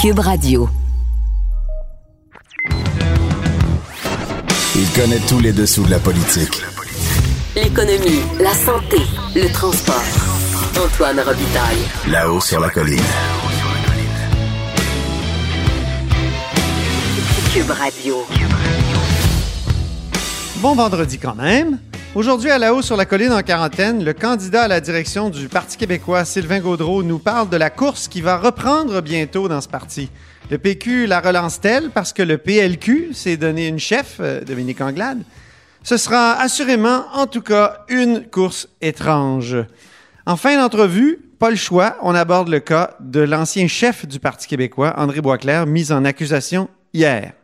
Cube Radio. Il connaît tous les dessous de la politique. L'économie, la santé, le transport. Antoine Robitaille. Là-haut sur la colline. Cube Radio. Bon vendredi quand même. Aujourd'hui, à la haut sur la colline en quarantaine, le candidat à la direction du Parti québécois, Sylvain Gaudreau, nous parle de la course qui va reprendre bientôt dans ce parti. Le PQ la relance-t-elle parce que le PLQ s'est donné une chef, euh, Dominique Anglade? Ce sera assurément, en tout cas, une course étrange. En fin d'entrevue, pas le choix, on aborde le cas de l'ancien chef du Parti québécois, André Boisclair, mis en accusation hier.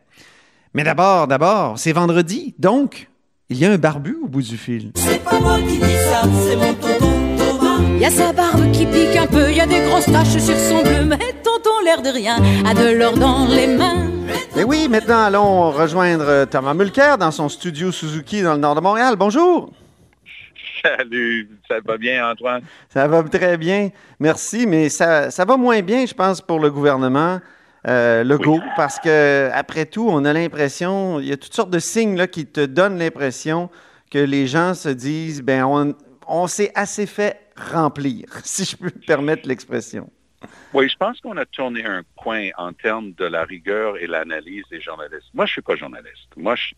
Mais d'abord, d'abord, c'est vendredi, donc il y a un barbu au bout du fil. C'est pas moi qui dis ça, c'est mon tonton Thomas. Y a sa barbe qui pique un peu, y a des grosses taches sur son bleu, mais tonton l'air de rien a de l'or dans les mains. Et oui, maintenant allons rejoindre euh, Thomas Mulcair dans son studio Suzuki dans le nord de Montréal. Bonjour. Salut, ça va bien Antoine? Ça va très bien, merci, mais ça, ça va moins bien, je pense, pour le gouvernement. Euh, Legault, parce que après tout, on a l'impression, il y a toutes sortes de signes là, qui te donnent l'impression que les gens se disent, ben on, on s'est assez fait remplir, si je peux me permettre l'expression. Oui, je pense qu'on a tourné un coin en termes de la rigueur et l'analyse des journalistes. Moi, je suis pas journaliste. Moi, je,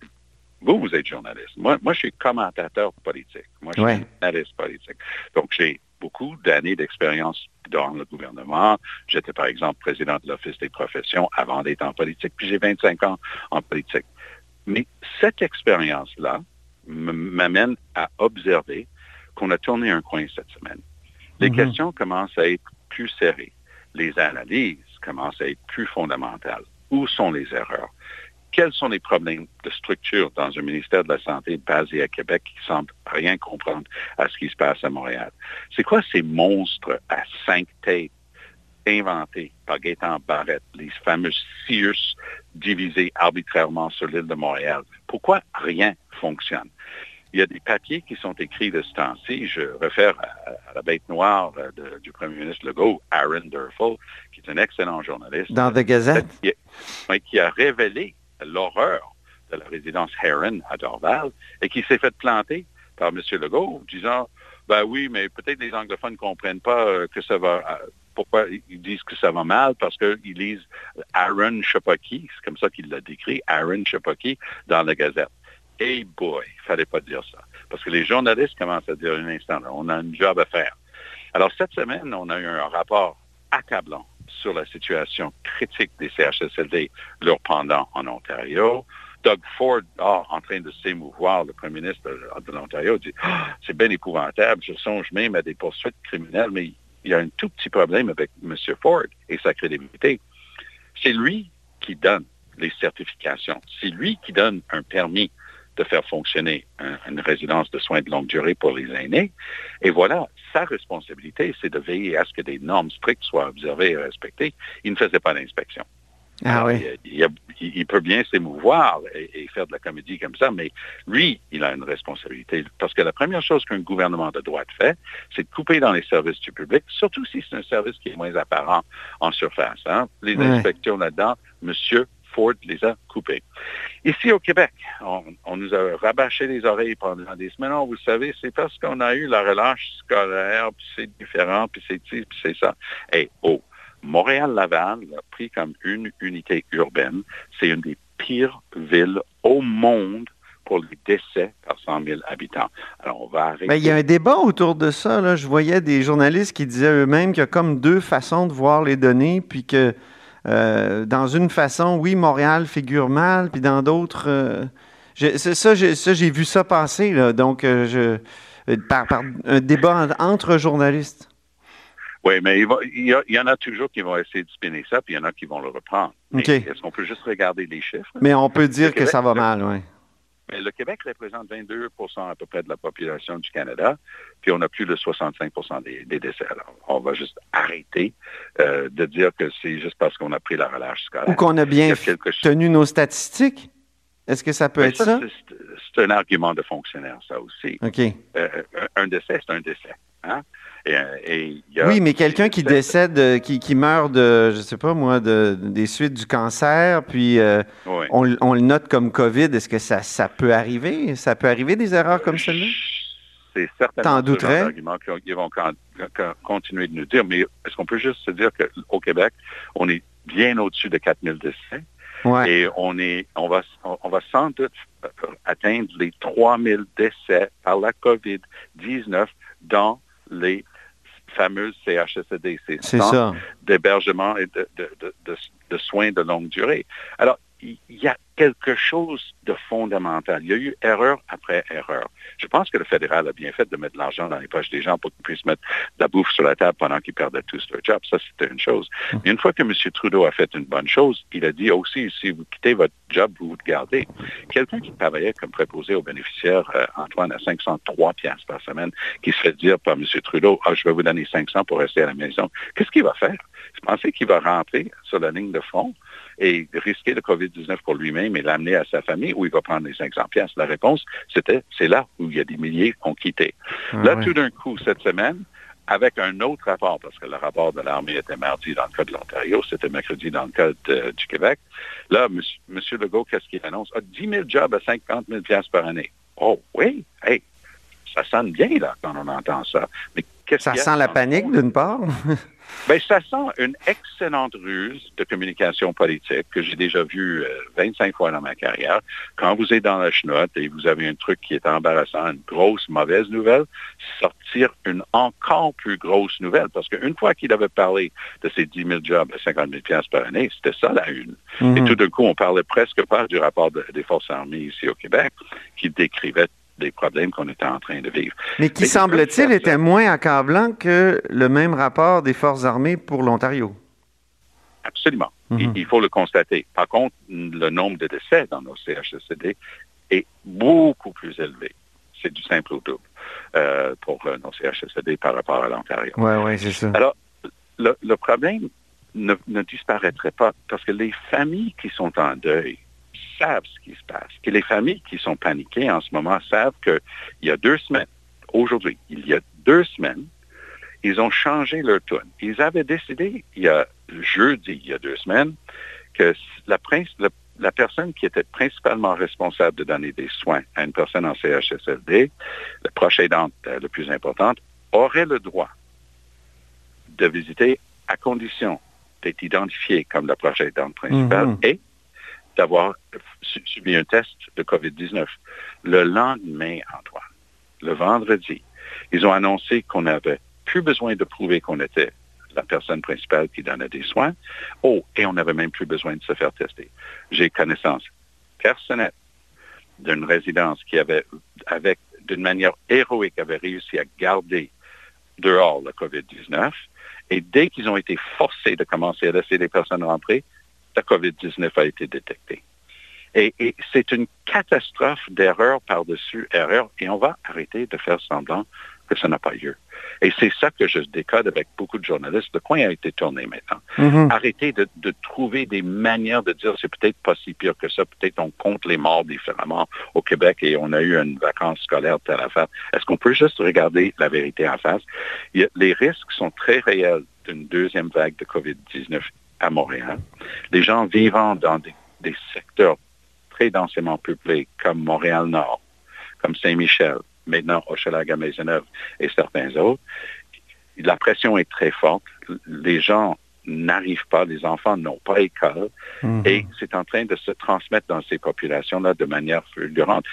vous, vous êtes journaliste. Moi, moi, je suis commentateur politique. Moi, je suis Ouais. analyste politique. Donc, j'ai beaucoup d'années d'expérience dans le gouvernement. J'étais, par exemple, président de l'Office des professions avant d'être en politique, puis j'ai 25 ans en politique. Mais cette expérience-là m'amène à observer qu'on a tourné un coin cette semaine. Les Mhm. questions commencent à être plus serrées. Les analyses commencent à être plus fondamentales. Où sont les erreurs? Quels sont les problèmes de structure dans un ministère de la Santé basé à Québec qui semble rien comprendre à ce qui se passe à Montréal? C'est quoi ces monstres à cinq têtes inventés par Gaétan Barrette, les fameux Sears divisés arbitrairement sur l'île de Montréal? Pourquoi rien fonctionne? Il y a des papiers qui sont écrits de ce temps-ci. Je réfère à, à la bête noire euh, de- du premier ministre Legault, Aaron Durfel, qui est un excellent journaliste Dans The Gazette? qui, oui, qui a révélé l'horreur de la résidence Heron à Dorval et qui s'est fait planter par M. Legault, disant ben oui, mais peut-être les anglophones ne comprennent pas euh, que ça va. euh, pourquoi ils disent que ça va mal? Parce qu'ils lisent Aaron Chapaki, c'est comme ça qu'il l'a décrit, Aaron Chapaki, dans la Gazette. Hey boy, il fallait pas dire ça. Parce que les journalistes commencent à dire un instant, là, on a un job à faire. Alors, cette semaine, on a eu un rapport accablant sur la situation critique des CHSLD, leur pendant en Ontario. Doug Ford, ah, en train de s'émouvoir, le premier ministre de, l'Ontario, dit Ah, c'est bien épouvantable, je songe même à des poursuites criminelles, mais il y a un tout petit problème avec M. Ford et sa crédibilité. C'est lui qui donne les certifications. C'est lui qui donne un permis de faire fonctionner un- une résidence de soins de longue durée pour les aînés. Et voilà, sa responsabilité, c'est de veiller à ce que des normes strictes soient observées et respectées. Il ne faisait pas d'inspection. Ah oui. il, peut bien s'émouvoir et, et faire de la comédie comme ça, mais lui, il a une responsabilité. Parce que la première chose qu'un gouvernement de droite fait, c'est de couper dans les services du public, surtout si c'est un service qui est moins apparent en surface. hein. Les Ouais. inspections là-dedans, Monsieur Ford les a coupées. Ici au Québec, on, nous a rabâché les oreilles pendant des semaines. Vous savez, c'est parce qu'on a eu la relâche scolaire, puis c'est différent, puis c'est ci, puis c'est ça. Et oh, Montréal-Laval l'a pris comme une unité urbaine. C'est une des pires villes au monde pour les décès par 100 000 habitants. Alors, on va arrêter. Ben, il y a un débat autour de ça. Je voyais des journalistes qui disaient eux-mêmes qu'il y a comme deux façons de voir les données, puis que euh, dans une façon, oui, Montréal figure mal, puis dans d'autres, euh, ça, j'ai, vu ça passer. Là. Donc, euh, je, par, par un débat en- entre journalistes. Oui, mais il, va- il y a- il y en a toujours qui vont essayer de spinner ça, puis il y en a qui vont le reprendre. Mais OK. Est-ce qu'on peut juste regarder les chiffres? Mais on peut dire que ça va mal, oui. Mais le Québec représente 22% à peu près de la population du Canada, puis on a plus de 65 des, des décès. Alors, on va juste arrêter euh, de dire que c'est juste parce qu'on a pris la relâche scolaire. Ou qu'on a bien tenu nos statistiques? Est-ce que ça peut Mais être ça? c'est- C'est un argument de fonctionnaire, ça aussi. OK. Euh, un décès, c'est un décès. hein? Et, euh, et il y a- Oui, mais quelqu'un qui décède, euh, qui, qui meurt de, je sais pas moi, de, des suites du cancer, puis euh, Oui. on, on le note comme COVID, est-ce que ça, ça peut arriver? Ça peut arriver des erreurs comme celle-là? C'est certainement ce genre douterais? d'argument qu'ils vont con- con- continuer de nous dire. Mais est-ce qu'on peut juste se dire qu'au Québec, on est bien au-dessus de 4000 décès? Ouais. et on est, on va, on va sans doute atteindre les 3000 décès par la COVID-19 dans les fameuses CHSLD, ces centres d'hébergement et de, de- de- soins de longue durée. Alors, il y a quelque chose de fondamental. Il y a eu erreur après erreur. Je pense que le fédéral a bien fait de mettre de l'argent dans les poches des gens pour qu'ils puissent mettre de la bouffe sur la table pendant qu'ils perdaient tous leur job. Ça, c'était une chose. Mais une fois que M. Trudeau a fait une bonne chose, il a dit aussi, si vous quittez votre job, vous vous le gardez. Quelqu'un qui travaillait comme préposé aux bénéficiaires, euh, Antoine, à 503 piastres par semaine, qui se fait dire par M. Trudeau, ah, je vais vous donner 500 pour rester à la maison. Qu'est-ce qu'il va faire? Vous pensez qu'il va rentrer sur la ligne de front et risquer le COVID-19 pour lui-même et l'amener à sa famille ou il va prendre les 500 piastres? La réponse, c'était, c'est là où il y a des milliers qui ont quitté. Ah Là, ouais. tout d'un coup, cette semaine, avec un autre rapport, parce que le rapport de l'armée était mardi dans le cas de l'Ontario, c'était mercredi dans le cas de- du Québec. Là, M. Monsieur Legault, qu'est-ce qu'il annonce? Ah, 10 000 jobs à 50 000 piastres par année. Oh oui, hey, ça sonne bien là quand on entend ça. Mais qu'est-ce Ça sent la panique d'une part. Ben, ça sent une excellente ruse de communication politique que j'ai déjà vue euh, 25 fois dans ma carrière. Quand vous êtes dans la chenotte et vous avez un truc qui est embarrassant, une grosse mauvaise nouvelle, sortir une encore plus grosse nouvelle. Parce qu'une fois qu'il avait parlé de ces 10 000 jobs à 50 000 piastres par année, c'était ça la une. Et Mhm. tout d'un coup, on parlait presque pas du rapport de- des forces armées ici au Québec qui décrivait des problèmes qu'on était en train de vivre. Mais qui, semble-t-il, était moins accablant que le même rapport des Forces armées pour l'Ontario? Absolument. Mhm. il, il faut le constater. Par contre, le nombre de décès dans nos CHSLD est beaucoup plus élevé. C'est du simple au double euh, pour euh, nos CHSLD par rapport à l'Ontario. Oui, oui, c'est ça. Alors, le, le problème ne, ne disparaîtrait pas parce que les familles qui sont en deuil savent ce qui se passe. Et les familles qui sont paniquées en ce moment savent qu'il y a deux semaines, aujourd'hui, il y a deux semaines, ils ont changé leur tune. Ils avaient décidé, il y a jeudi, il y a deux semaines, que la, prince- la, la personne qui était principalement responsable de donner des soins à une personne en CHSLD, la proche aidante euh, la plus importante, aurait le droit de visiter à condition d'être identifié comme la proche aidante principale Mhm. et d'avoir su- subi un test de COVID-19. Le lendemain, Antoine, le vendredi, ils ont annoncé qu'on n'avait plus besoin de prouver qu'on était la personne principale qui donnait des soins. Oh, et on n'avait même plus besoin de se faire tester. J'ai connaissance personnelle d'une résidence qui avait, avec, d'une manière héroïque, avait réussi à garder dehors le COVID-19. Et dès qu'ils ont été forcés de commencer à laisser les personnes rentrer, la COVID-19 a été détectée. Et, et c'est une catastrophe d'erreur par-dessus erreur et on va arrêter de faire semblant que ça n'a pas lieu. Et c'est ça que je décode avec beaucoup de journalistes. Le coin a été tourné maintenant. Mhm. Arrêtez de, de trouver des manières de dire c'est peut-être pas si pire que ça, peut-être on compte les morts différemment au Québec et on a eu une vacance scolaire telle affaire. Est-ce qu'on peut juste regarder la vérité en face? A- les risques sont très réels d'une deuxième vague de COVID-19 à Montréal. Les gens vivant dans des, des secteurs très densément peuplés comme Montréal-Nord, comme Saint-Michel, maintenant Hochelaga-Maisonneuve et certains autres, la pression est très forte. Les gens n'arrivent pas, les enfants n'ont pas école Mhm. et c'est en train de se transmettre dans ces populations-là de manière fulgurante.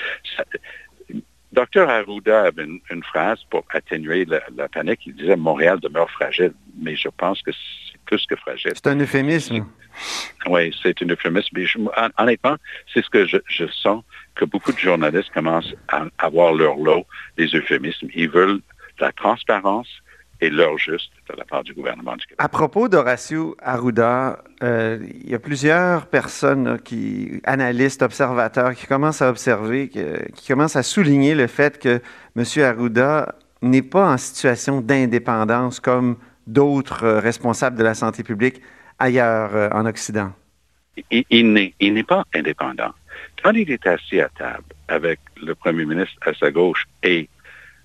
Dr Arruda avait une, une phrase pour atténuer la, la panique. Il disait Montréal demeure fragile, mais je pense que plus que fragile. C'est un euphémisme. Oui, c'est une euphémisme. Mais je- hon- honnêtement, c'est ce que je, je sens que beaucoup de journalistes commencent à avoir leur lot des euphémismes. Ils veulent de la transparence et l'heure juste de la part du gouvernement du Québec. À propos d'Horacio Arruda, euh, il y a plusieurs personnes, qui, analystes, observateurs, qui commencent à observer, que- qui commencent à souligner le fait que M. Arruda n'est pas en situation d'indépendance comme d'autres euh, responsables de la santé publique ailleurs euh, en Occident? il, n'est, pas indépendant. Quand il est assis à table avec le premier ministre à sa gauche et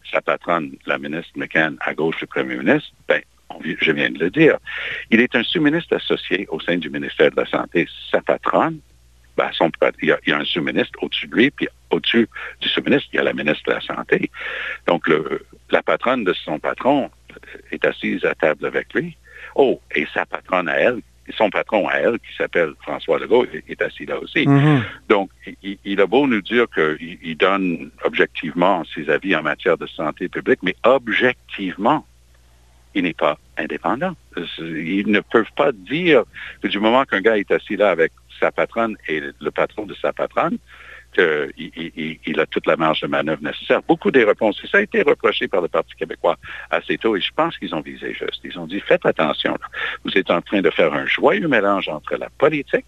sa patronne, la ministre McCann, à gauche du premier ministre, ben, je viens de le dire, il est un sous-ministre associé au sein du ministère de la Santé. Sa patronne, ben, il, y a, un sous-ministre au-dessus de lui, puis au-dessus du sous-ministre, il y a la ministre de la Santé. Donc, la patronne de son patron est assise à table avec lui. Oh, et sa patronne à elle, son patron à elle, qui s'appelle François Legault, est assis là aussi. -hmm. Donc, il, il, a beau nous dire qu'il il donne objectivement ses avis en matière de santé publique, mais objectivement, il n'est pas indépendant. Ils ne peuvent pas dire que du moment qu'un gars est assis là avec sa patronne et le patron de sa patronne, qu'il il, il a toute la marge de manœuvre nécessaire. Beaucoup des réponses, et ça a été reproché par le Parti québécois assez tôt, et je pense qu'ils ont visé juste. Ils ont dit, faites attention, là. vous êtes en train de faire un joyeux mélange entre la politique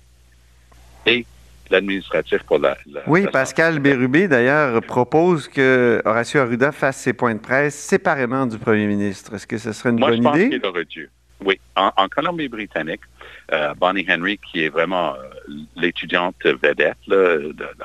et l'administratif pour la, la Oui, la Pascal Bérubé, d'ailleurs, propose que Horacio Arruda fasse ses points de presse séparément du premier ministre. Est-ce que ce serait une Moi, bonne je pense idée? qu'il aurait dû. Oui, en, Colombie-Britannique, euh, Bonnie Henry, qui est vraiment euh, l'étudiante vedette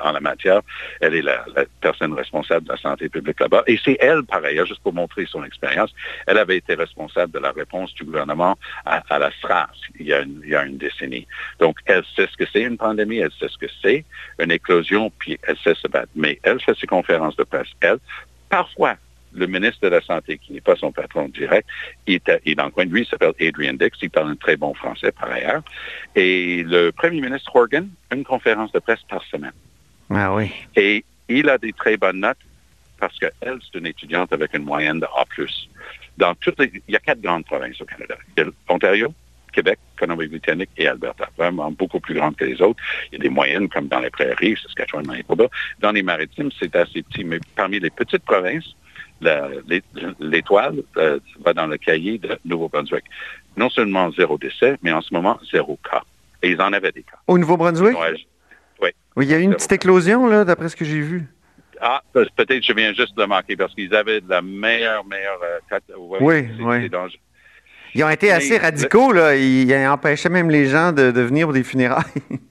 en la matière, elle est la, personne responsable de la santé publique là-bas. Et c'est elle, par ailleurs, juste pour montrer son expérience, elle avait été responsable de la réponse du gouvernement à, la SRAS il y a une décennie. Donc, elle sait ce que c'est une pandémie, elle sait ce que c'est une éclosion, puis elle sait se battre. Mais elle fait ses conférences de presse. Elle, parfois, le ministre de la Santé, qui n'est pas son patron direct, il est, dans le coin de lui, il s'appelle Adrian Dix, il parle un très bon français par ailleurs. Et le premier ministre Horgan, une conférence de presse par semaine. Ah oui. Et il a des très bonnes notes parce qu'elle, c'est une étudiante avec une moyenne de A+. Dans toutes les, il y a quatre grandes provinces au Canada. Il y a l'Ontario, Québec, Colombie-Britannique et Alberta, vraiment beaucoup plus grandes que les autres. Il y a des moyennes comme dans les prairies, Saskatchewan, Manitoba. Dans les maritimes, c'est assez petit, mais parmi les petites provinces, l'étoile euh, va dans le cahier de Nouveau-Brunswick. Non seulement zéro décès, mais en ce moment, zéro cas. Et ils en avaient des cas. Au Nouveau-Brunswick? Oui. Oui, il y a eu une petite éclosion, là, d'après ce que j'ai vu. Ah, peut-être je viens juste de le manquer parce qu'ils avaient de la meilleure, meilleure... Euh, oui, oui. Ils ont été assez radicaux, là. Ils empêchaient même les gens de, de venir pour des funérailles.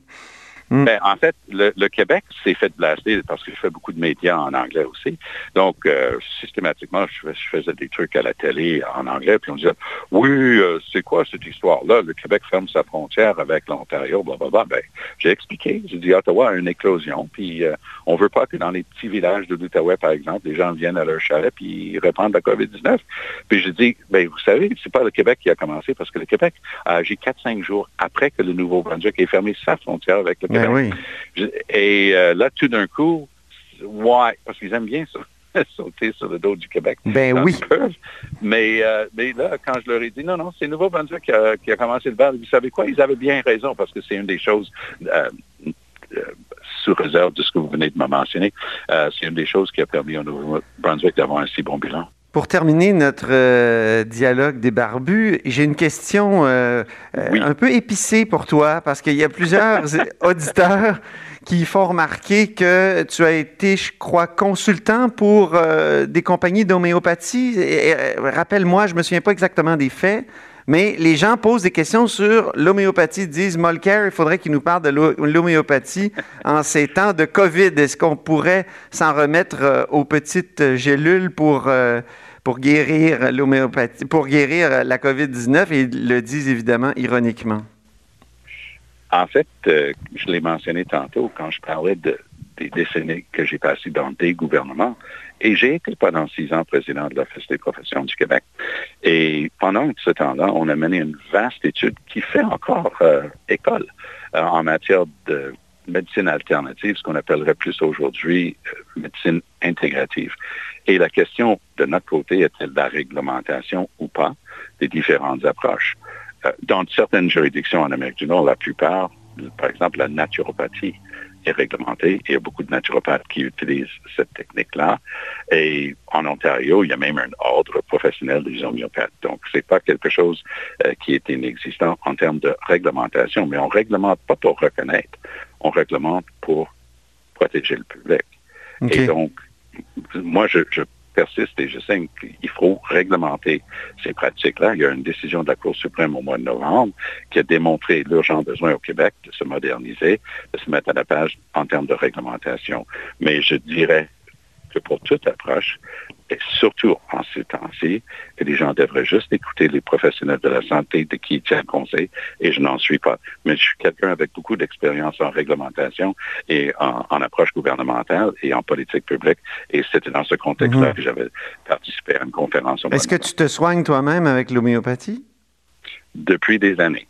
Mm. Ben, en fait, le, Québec s'est fait blaster parce que je fais beaucoup de médias en anglais aussi. Donc, euh, systématiquement, je, je, faisais des trucs à la télé en anglais, puis on disait, oui, euh, c'est quoi cette histoire-là? Le Québec ferme sa frontière avec l'Ontario, blablabla. Ben, j'ai expliqué. J'ai dit, Ottawa a une éclosion, puis euh, on veut pas que dans les petits villages de l'Outaouais, par exemple, les gens viennent à leur chalet puis ils répandent la COVID-19. Puis j'ai dit, ben, vous savez, c'est pas le Québec qui a commencé parce que le Québec a agi 4-5 jours après que le Nouveau-Brunswick ait fermé sa frontière avec le Québec. Ben oui. Et euh, là, tout d'un coup, ouais, parce qu'ils aiment bien ça. sauter sur le dos du Québec. Ben oui. Mais, euh, mais là, quand je leur ai dit, non, non, c'est Nouveau-Brunswick qui a, qui a commencé le bal, vous savez quoi, ils avaient bien raison parce que c'est une des choses, euh, sous réserve de ce que vous venez de me mentionner, c'est une des choses qui a permis au Nouveau-Brunswick d'avoir un si bon bilan. Pour terminer notre euh, dialogue des barbus, j'ai une question euh, oui. un peu épicée pour toi, parce qu'il y a plusieurs auditeurs qui font remarquer que tu as été, je crois, consultant pour euh, des compagnies d'homéopathie. Rappelle-moi, je me souviens pas exactement des faits, mais les gens posent des questions sur l'homéopathie. Ils disent, Molker, il faudrait qu'il nous parle de l'homéopathie en ces temps de COVID. Est-ce qu'on pourrait s'en remettre euh, aux petites gélules pour, euh, pour guérir l'homéopathie, pour guérir la COVID-19? Et ils le disent évidemment ironiquement. En fait, euh, je l'ai mentionné tantôt quand je parlais de, des décennies que j'ai passées dans des gouvernements. Et j'ai été pendant six ans président de l'Office des professions du Québec. Et pendant ce temps-là, on a mené une vaste étude qui fait encore euh, école euh, en matière de médecine alternative, ce qu'on appellerait plus aujourd'hui euh, médecine intégrative. Et la question de notre côté est-elle la réglementation ou pas des différentes approches? Dans certaines juridictions en Amérique du Nord, la plupart, par exemple la naturopathie, est réglementé. Il y a beaucoup de naturopathes qui utilisent cette technique-là. Et en Ontario, il y a même un ordre professionnel des homéopathes. Donc, c'est pas quelque chose euh, qui est inexistant en termes de réglementation, mais on réglemente pas pour reconnaître. On réglemente pour protéger le public. Okay. Et donc, moi, je, je persiste et je sais qu'il faut réglementer ces pratiques-là. Il y a une décision de la Cour suprême au mois de novembre qui a démontré l'urgent besoin au Québec de se moderniser, de se mettre à la page en termes de réglementation. Mais je dirais que pour toute approche, surtout en ces temps-ci, les gens devraient juste écouter les professionnels de la santé de qui ils tiennent conseil, et je n'en suis pas. Mais je suis quelqu'un avec beaucoup d'expérience en réglementation et en, en, approche gouvernementale et en politique publique, et c'était dans ce contexte-là Mhm. que j'avais participé à une conférence. au Est-ce que tu te soignes toi-même avec l'homéopathie? depuis des années.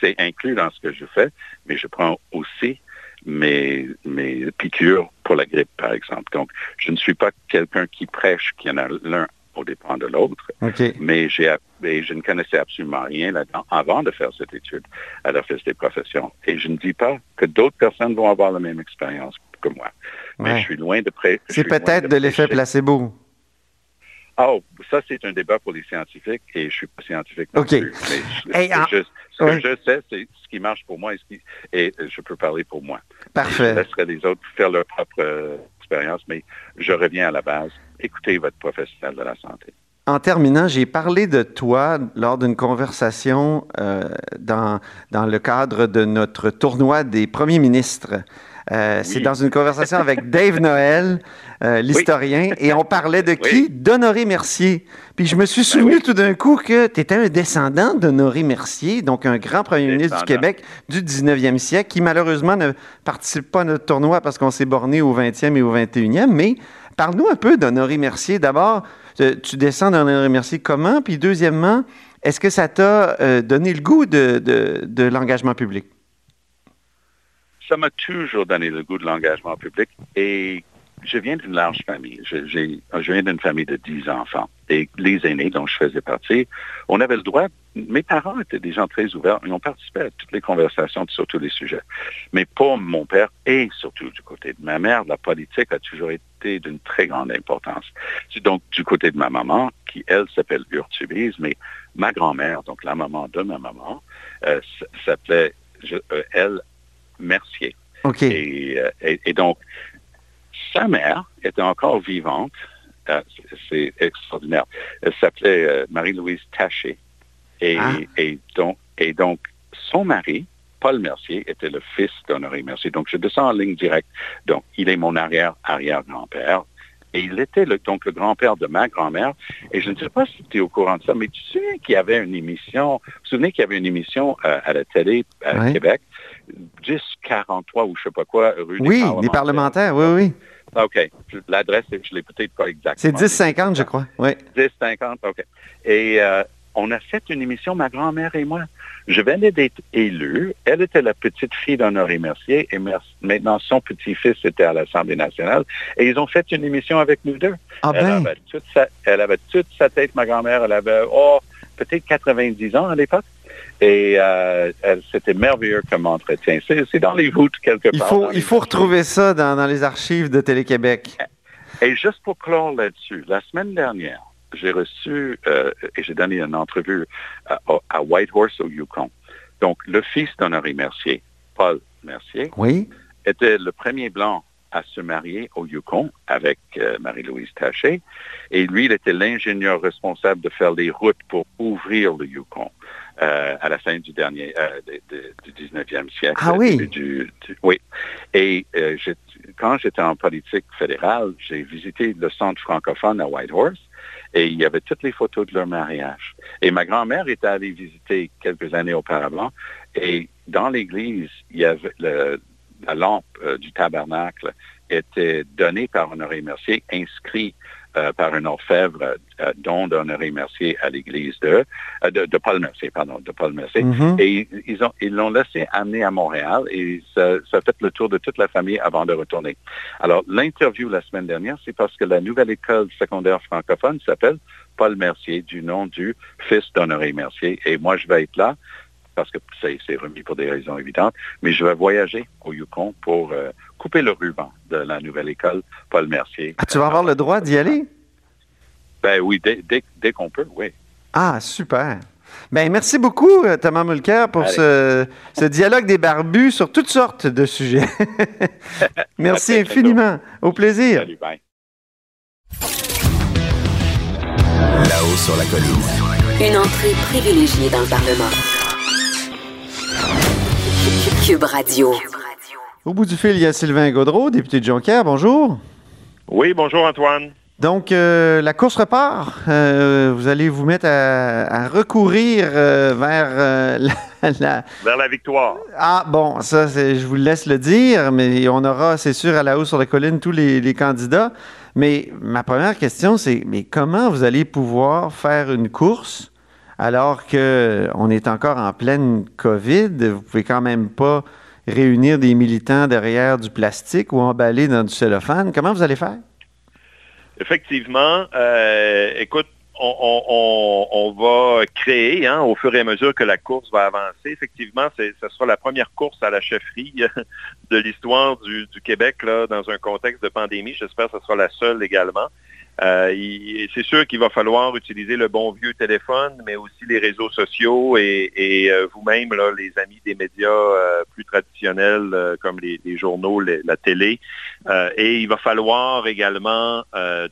C'est inclus dans ce que je fais, mais je prends aussi mes, mes piqûres pour la grippe, par exemple. Donc, je ne suis pas quelqu'un qui prêche qu'il y en a l'un au dépend de l'autre, mais j'ai je ne connaissais absolument rien là-dedans avant de faire cette étude à l'Office des professions. Et je ne dis pas que d'autres personnes vont avoir la même expérience que moi. Mais Ouais. je suis loin de prêcher. C'est peut-être de l'effet placebo. Oh, ça, c'est un débat pour les scientifiques et je suis pas scientifique non OK. plus. Mais je- Hey, en- je- ce que Ouais. je sais, c'est ce qui marche pour moi et, ce qui- et je peux parler pour moi. Je Parfait. laisserai les autres faire leur propre euh, expérience, mais je reviens à la base. Écoutez votre professionnel de la santé. En terminant, j'ai parlé de toi lors d'une conversation euh, dans, dans le cadre de notre tournoi des premiers ministres. Euh, C'est dans une conversation avec Dave Noël, euh, l'historien, et on parlait de qui? Oui. D'Honoré Mercier. Puis je me suis souvenu oui. tout d'un coup que tu étais un descendant d'Honoré Mercier, donc un grand premier ministre du. Québec du 19e siècle, qui malheureusement ne participe pas à notre tournoi parce qu'on s'est borné au 20e et au 21e. Mais parle-nous un peu d'Honoré Mercier. D'abord, euh, tu descends d'Honoré Mercier comment? Puis deuxièmement, est-ce que ça t'a donné le goût de, de- de l'engagement public? Ça m'a toujours donné le goût de l'engagement public et je viens d'une large famille. Je, viens d'une famille de 10 enfants. Et les aînés dont je faisais partie, on avait le droit, mes parents étaient des gens très ouverts, ils ont participé à toutes les conversations sur tous les sujets. Mais pour mon père et surtout du côté de ma mère, la politique a toujours été d'une très grande importance. Donc du côté de ma maman, qui elle s'appelle Urtubise, mais ma grand-mère, donc la maman de ma maman, euh, s'appelait, euh, elle, Mercier. OK. Et, euh, et- et donc, sa mère était encore vivante. Euh, c'est- extraordinaire. Elle s'appelait euh, Marie-Louise Taché. Et, Ah. et, donc, et donc, son mari, Paul Mercier, était le fils d'Honoré Mercier. Donc, je descends en ligne directe. Donc, il est mon arrière-arrière-grand-père. Et il était le, donc le grand-père de ma grand-mère. Et je ne sais pas si tu es au courant de ça, mais tu souviens qu'il y avait une émission, vous vous souvenez qu'il y avait une émission euh, à la télé à. Québec, 1043 ou je sais pas quoi, rue Oui, des des parlementaires, oui, oui. OK. Je- L'adresse, je l'ai peut-être pas exactement. C'est 10-50, je crois. Oui. 10-50, OK. Et euh, on a fait une émission, ma grand-mère et moi. Je venais d'être élu. Elle était la petite fille d'Honoré Mercier et maintenant son petit-fils était à l'Assemblée nationale. Et ils ont fait une émission avec nous deux. Ah elle, ben, avait toute sa, elle avait toute sa tête, ma grand-mère. Elle avait, oh, peut-être 90 ans à l'époque. Et euh, c'était merveilleux comme entretien. C'est dans les voûtes quelque il part. faut, il faut retrouver ça dans, dans les archives de Télé-Québec. Et juste pour clore là-dessus, la semaine dernière, j'ai reçu euh, et j'ai donné une entrevue à, à Whitehorse au Yukon. Donc, le fils d'Honoré Mercier, Paul Mercier, Oui. était le premier blanc à se marier au Yukon avec euh, Marie-Louise Taché. Et lui, il était l'ingénieur responsable de faire les routes pour ouvrir le Yukon euh, à la fin du dernier, euh, de- de- du 19e siècle. Ah oui. Du- du- du- oui. Et euh, quand j'étais en politique fédérale, j'ai visité le centre francophone à Whitehorse et il y avait toutes les photos de leur mariage. Et ma grand-mère était allée visiter quelques années auparavant et dans l'église, il y avait le- la lampe du tabernacle était donnée par Honoré Mercier, inscrit euh, par un orfèvre, euh, don d'Honoré Mercier à l'église de, euh, de, de Paul Mercier, pardon, de Paul Mercier. Mhm. Et ils- ils ont ils l'ont laissé amener à Montréal et ça, ça a fait le tour de toute la famille avant de retourner. Alors, l'interview la semaine dernière, c'est parce que la nouvelle école secondaire francophone s'appelle Paul Mercier, du nom du fils d'Honoré Mercier. Et moi, je vais être là parce que c'est remis pour des raisons évidentes, mais je vais voyager au Yukon pour euh, couper le ruban de la nouvelle école Paul Mercier. Ah, tu vas avoir le droit d'y aller? Ben oui, dès, dès, dès qu'on peut, oui. Ah, super. Ben, merci beaucoup, euh, Thomas Mulcair, pour ce, ce dialogue des barbus sur toutes sortes de sujets. merci infiniment. Au plaisir. Salut, bye. Là-haut sur la colline. Une entrée privilégiée dans le Parlement. Cube Radio. Au bout du fil, il y a Sylvain Gaudreau, député de Jonquière. Bonjour. Oui, bonjour Antoine. Donc, euh, la course repart. Euh, vous allez vous mettre à, à recourir euh, vers euh, la, la- Vers la victoire. Ah, bon, ça, je vous laisse le dire, mais on aura, c'est sûr, à la hausse sur la colline tous les, les candidats. Mais ma première question, c'est mais comment vous allez pouvoir faire une course alors qu'on est encore en pleine COVID? Vous pouvez quand même pas réunir des militants derrière du plastique ou emballer dans du cellophane. Comment vous allez faire? Effectivement, euh, écoute, on, va créer, hein, au fur et à mesure que la course va avancer, effectivement, ce sera la première course à la chefferie de l'histoire du, Québec dans un contexte de pandémie. J'espère que ce sera la seule également. Euh, c'est sûr qu'il va falloir utiliser le bon vieux téléphone, mais aussi les réseaux sociaux et, euh, vous-même, les amis des médias euh, plus traditionnels comme les, journaux, la télé. Et il va falloir également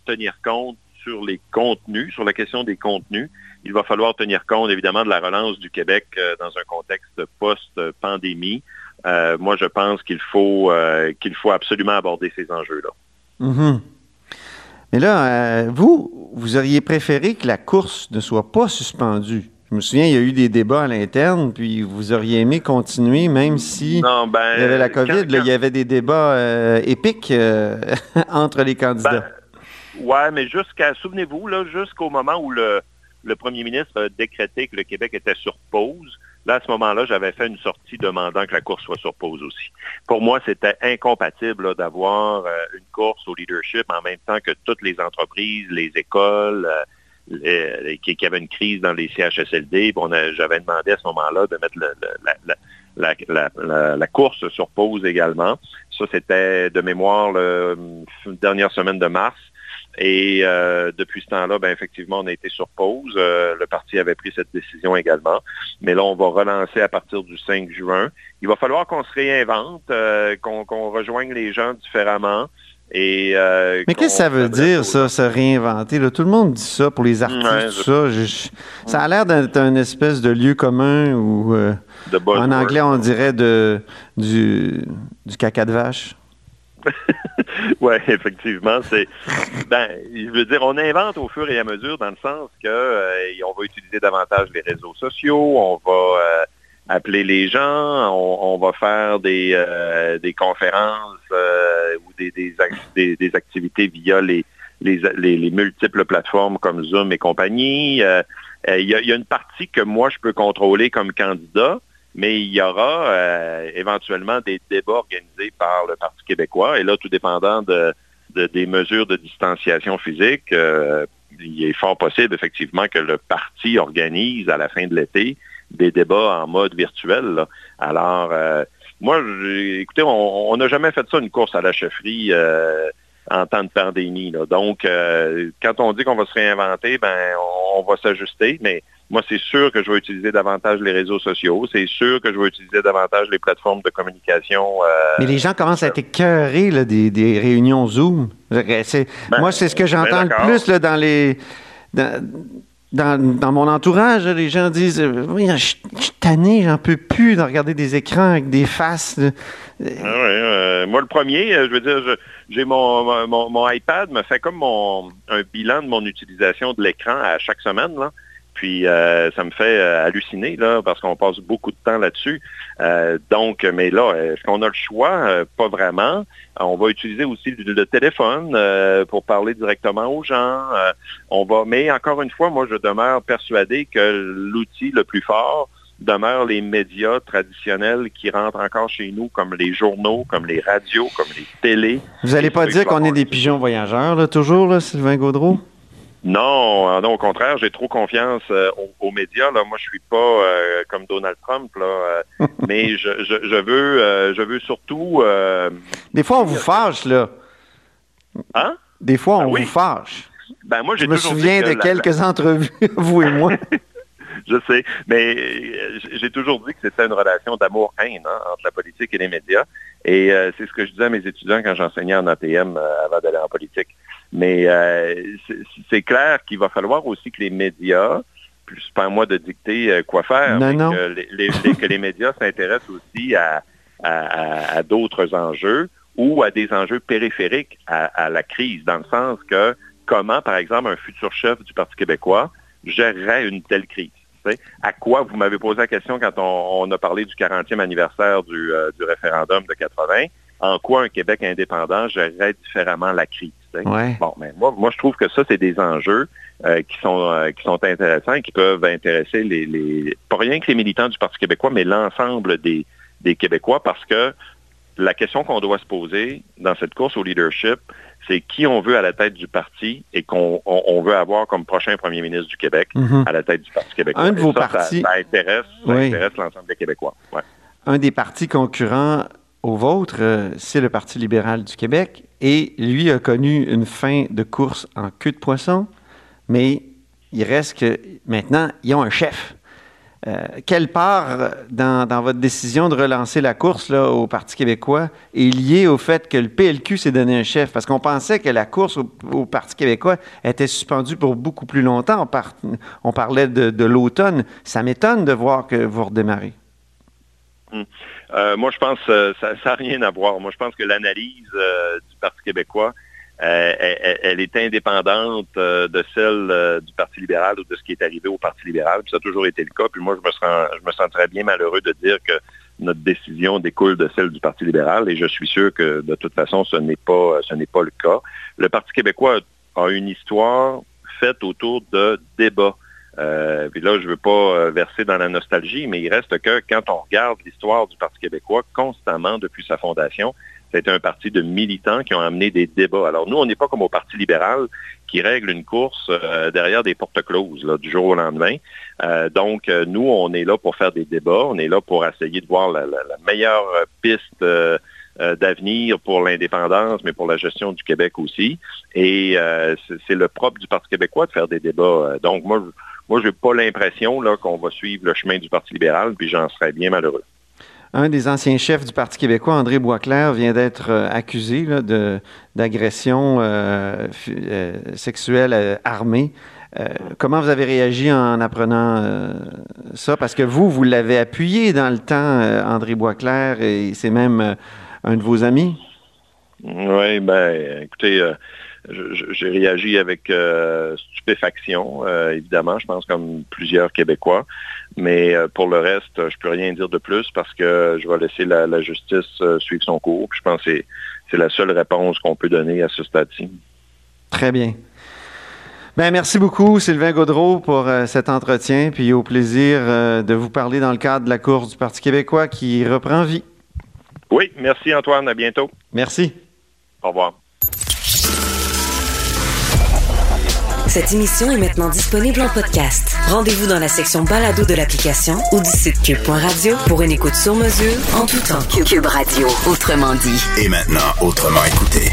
tenir compte sur les contenus, sur la question des contenus. Il va falloir tenir compte évidemment de la relance du Québec dans un contexte post-pandémie. Moi, je pense qu'il faut qu'il faut absolument aborder ces enjeux-là. Mhm. Mais là, euh, vous, vous auriez préféré que la course ne soit pas suspendue. Je me souviens, il y a eu des débats à l'interne, puis vous auriez aimé continuer, même si Non, ben, il y avait la quand- COVID. là, il y avait des débats euh, épiques euh, entre les candidats. Ben, ouais, mais jusqu'à, souvenez-vous, là, jusqu'au moment où le, le premier ministre a décrété que le Québec était sur pause, là, à ce moment-là, j'avais fait une sortie demandant que la course soit sur pause aussi. Pour moi, c'était incompatible d'avoir euh, une course au leadership en même temps que toutes les entreprises, les écoles, euh, qui, avaient une crise dans les CHSLD. J'avais demandé à ce moment-là de mettre la course sur pause également. Ça, c'était de mémoire la dernière semaine de mars. Et euh, depuis ce temps-là, ben, effectivement, on a été sur pause. Euh, le parti avait pris cette décision également. Mais là, on va relancer à partir du 5 juin. Il va falloir qu'on se réinvente, euh, qu'on rejoigne les gens différemment. Et, Mais qu'est-ce que ça veut dire, ça, se réinventer? là? Tout le monde dit ça pour les artistes, Ouais, tout ça. Je- je- ça a l'air d'être un espèce de lieu commun euh, buzzwords. en anglais, on dirait de, du, du caca de vache. Oui, effectivement. C'est ben, je veux dire, on invente au fur et à mesure dans le sens que euh, on va utiliser davantage les réseaux sociaux, on va euh, appeler les gens, on, va faire des, euh, des conférences euh, ou des, des, ac- des- des activités via les, les, les- les multiples plateformes comme Zoom et compagnie. Il y a une partie que moi je peux contrôler comme candidat, mais il y aura euh, éventuellement des débats organisés par le Parti québécois. Et là, tout dépendant de, de- des mesures de distanciation physique, euh, il est fort possible effectivement que le parti organise à la fin de l'été des débats en mode virtuel. Alors, euh, moi, écoutez, on n'a jamais fait ça une course à la chefferie en temps de pandémie. Donc, quand on dit qu'on va se réinventer, ben, on, on va s'ajuster, mais moi, c'est sûr que je vais utiliser davantage les réseaux sociaux. C'est sûr que je vais utiliser davantage les plateformes de communication. euh, Mais les gens commencent à être écœurés là, des, des réunions Zoom. Ben, moi, c'est ce que ben, j'entends le plus là, dans les. Dans, dans, dans mon entourage, les gens disent euh, Oui, je suis tanné, j'en peux plus de regarder des écrans avec des faces. Ah ouais, euh, moi, le premier, je veux dire, j'ai mon, mon, mon iPad me fait comme mon, un bilan de mon utilisation de l'écran à chaque semaine. Là. Puis euh, ça me fait euh, halluciner là, parce qu'on passe beaucoup de temps là-dessus. Euh, donc, mais là, est-ce qu'on a le choix? Pas vraiment. On va utiliser aussi le, téléphone euh, pour parler directement aux gens. On va, mais encore une fois, moi, je demeure persuadé que l'outil le plus fort demeure les médias traditionnels qui rentrent encore chez nous, comme les journaux, comme les radios, comme les télés. Vous n'allez pas dire qu'on est des pigeons voyageurs, là, toujours, là, Sylvain Gaudreau? Non, non, au contraire, j'ai trop confiance euh, aux, aux médias. Là. Moi, je suis pas euh, comme Donald Trump, là, euh, mais je, je, je veux, je veux surtout. Des fois, on vous fâche, là. hein? Des fois, on Ah oui. vous fâche. Ben moi, Je me souviens que de la- quelques entrevues, vous et moi. Je sais, mais j'ai toujours dit que c'était une relation d'amour-haine hein, entre la politique et les médias. Et c'est ce que je disais à mes étudiants quand j'enseignais en ATM avant d'aller en politique. Mais euh, c'est- clair qu'il va falloir aussi que les médias, plus c'est pas à moi de dicter euh, quoi faire, Non, mais non. Que, les, les- les- que les médias s'intéressent aussi à, à- à- à d'autres enjeux ou à des enjeux périphériques à, à la crise, dans le sens que comment, par exemple, un futur chef du Parti québécois gérerait une telle crise. À quoi, vous m'avez posé la question quand on, a parlé du 40e anniversaire du, euh, du, référendum de 80, en quoi un Québec indépendant gérerait différemment la crise? Bon, mais moi, moi, je trouve que ça, c'est des enjeux euh, qui, sont, euh, qui sont intéressants et qui peuvent intéresser les, les, pas rien que les militants du Parti québécois, mais l'ensemble des, des Québécois parce que la question qu'on doit se poser dans cette course au leadership, c'est qui on veut à la tête du parti et qu'on on, veut avoir comme prochain premier ministre du Québec Mhm. à la tête du Parti québécois. Un de vos ça, partis- Ça, intéresse, Oui. intéresse l'ensemble des Québécois. Ouais. Un des partis concurrents au vôtre, euh, c'est le Parti libéral du Québec. Et lui a connu une fin de course en queue de poisson, mais il reste que maintenant, ils ont un chef. Euh, quelle part dans, votre décision de relancer la course là, au Parti québécois est liée au fait que le PLQ s'est donné un chef? Parce qu'on pensait que la course au, Parti québécois était suspendue pour beaucoup plus longtemps. On, on parlait de, l'automne. Ça m'étonne de voir que vous redémarrez. Euh, moi, je pense que ça n'a rien à voir. Moi, je pense que l'analyse euh, du Parti québécois, euh, elle, est indépendante euh, de celle euh, du Parti libéral ou de ce qui est arrivé au Parti libéral. Puis ça a toujours été le cas. Puis moi, je me, sens, je me sentirais bien malheureux de dire que notre décision découle de celle du Parti libéral. Et je suis sûr que de toute façon, ce n'est pas, ce n'est pas le cas. Le Parti québécois a une histoire faite autour de débats. Euh, puis là, je ne veux pas euh, verser dans la nostalgie, mais il reste que quand on regarde l'histoire du Parti québécois constamment depuis sa fondation, c'est un parti de militants qui ont amené des débats. Alors nous, on n'est pas comme au Parti libéral qui règle une course euh, derrière des portes closes du jour au lendemain. Euh, donc, nous, on est là pour faire des débats, on est là pour essayer de voir la, meilleure piste d'avenir pour l'indépendance, mais pour la gestion du Québec aussi. Et euh, c'est le propre du Parti québécois de faire des débats. Euh, Donc, moi, je- moi, j'ai pas l'impression qu'on va suivre le chemin du Parti libéral, puis j'en serais bien malheureux. Un des anciens chefs du Parti québécois, André Boisclair, vient d'être euh, accusé d'agression euh, euh, sexuelle euh, armée. Euh, comment vous avez réagi en apprenant euh, ça? Parce que vous, vous l'avez appuyé dans le temps, euh, André Boisclair, et c'est même euh, un de vos amis? Oui, ben, écoutez, euh, j'ai réagi avec euh, stupéfaction, euh, évidemment, je pense comme plusieurs Québécois. Mais pour le reste, je peux rien dire de plus parce que je vais laisser la, la justice suivre son cours. Puis je pense que c'est- c'est la seule réponse qu'on peut donner à ce stade-ci. Très bien. Ben, merci beaucoup, Sylvain Gaudreau, pour euh, cet entretien, puis au plaisir euh, de vous parler dans le cadre de la course du Parti québécois qui reprend vie. Oui, merci Antoine, à bientôt. Merci. Au revoir. Cette émission est maintenant disponible en podcast. Rendez-vous dans la section balado de l'application ou du site cube.radio pour une écoute sur mesure en tout temps. Cube Radio, autrement dit. Et maintenant, autrement écouté.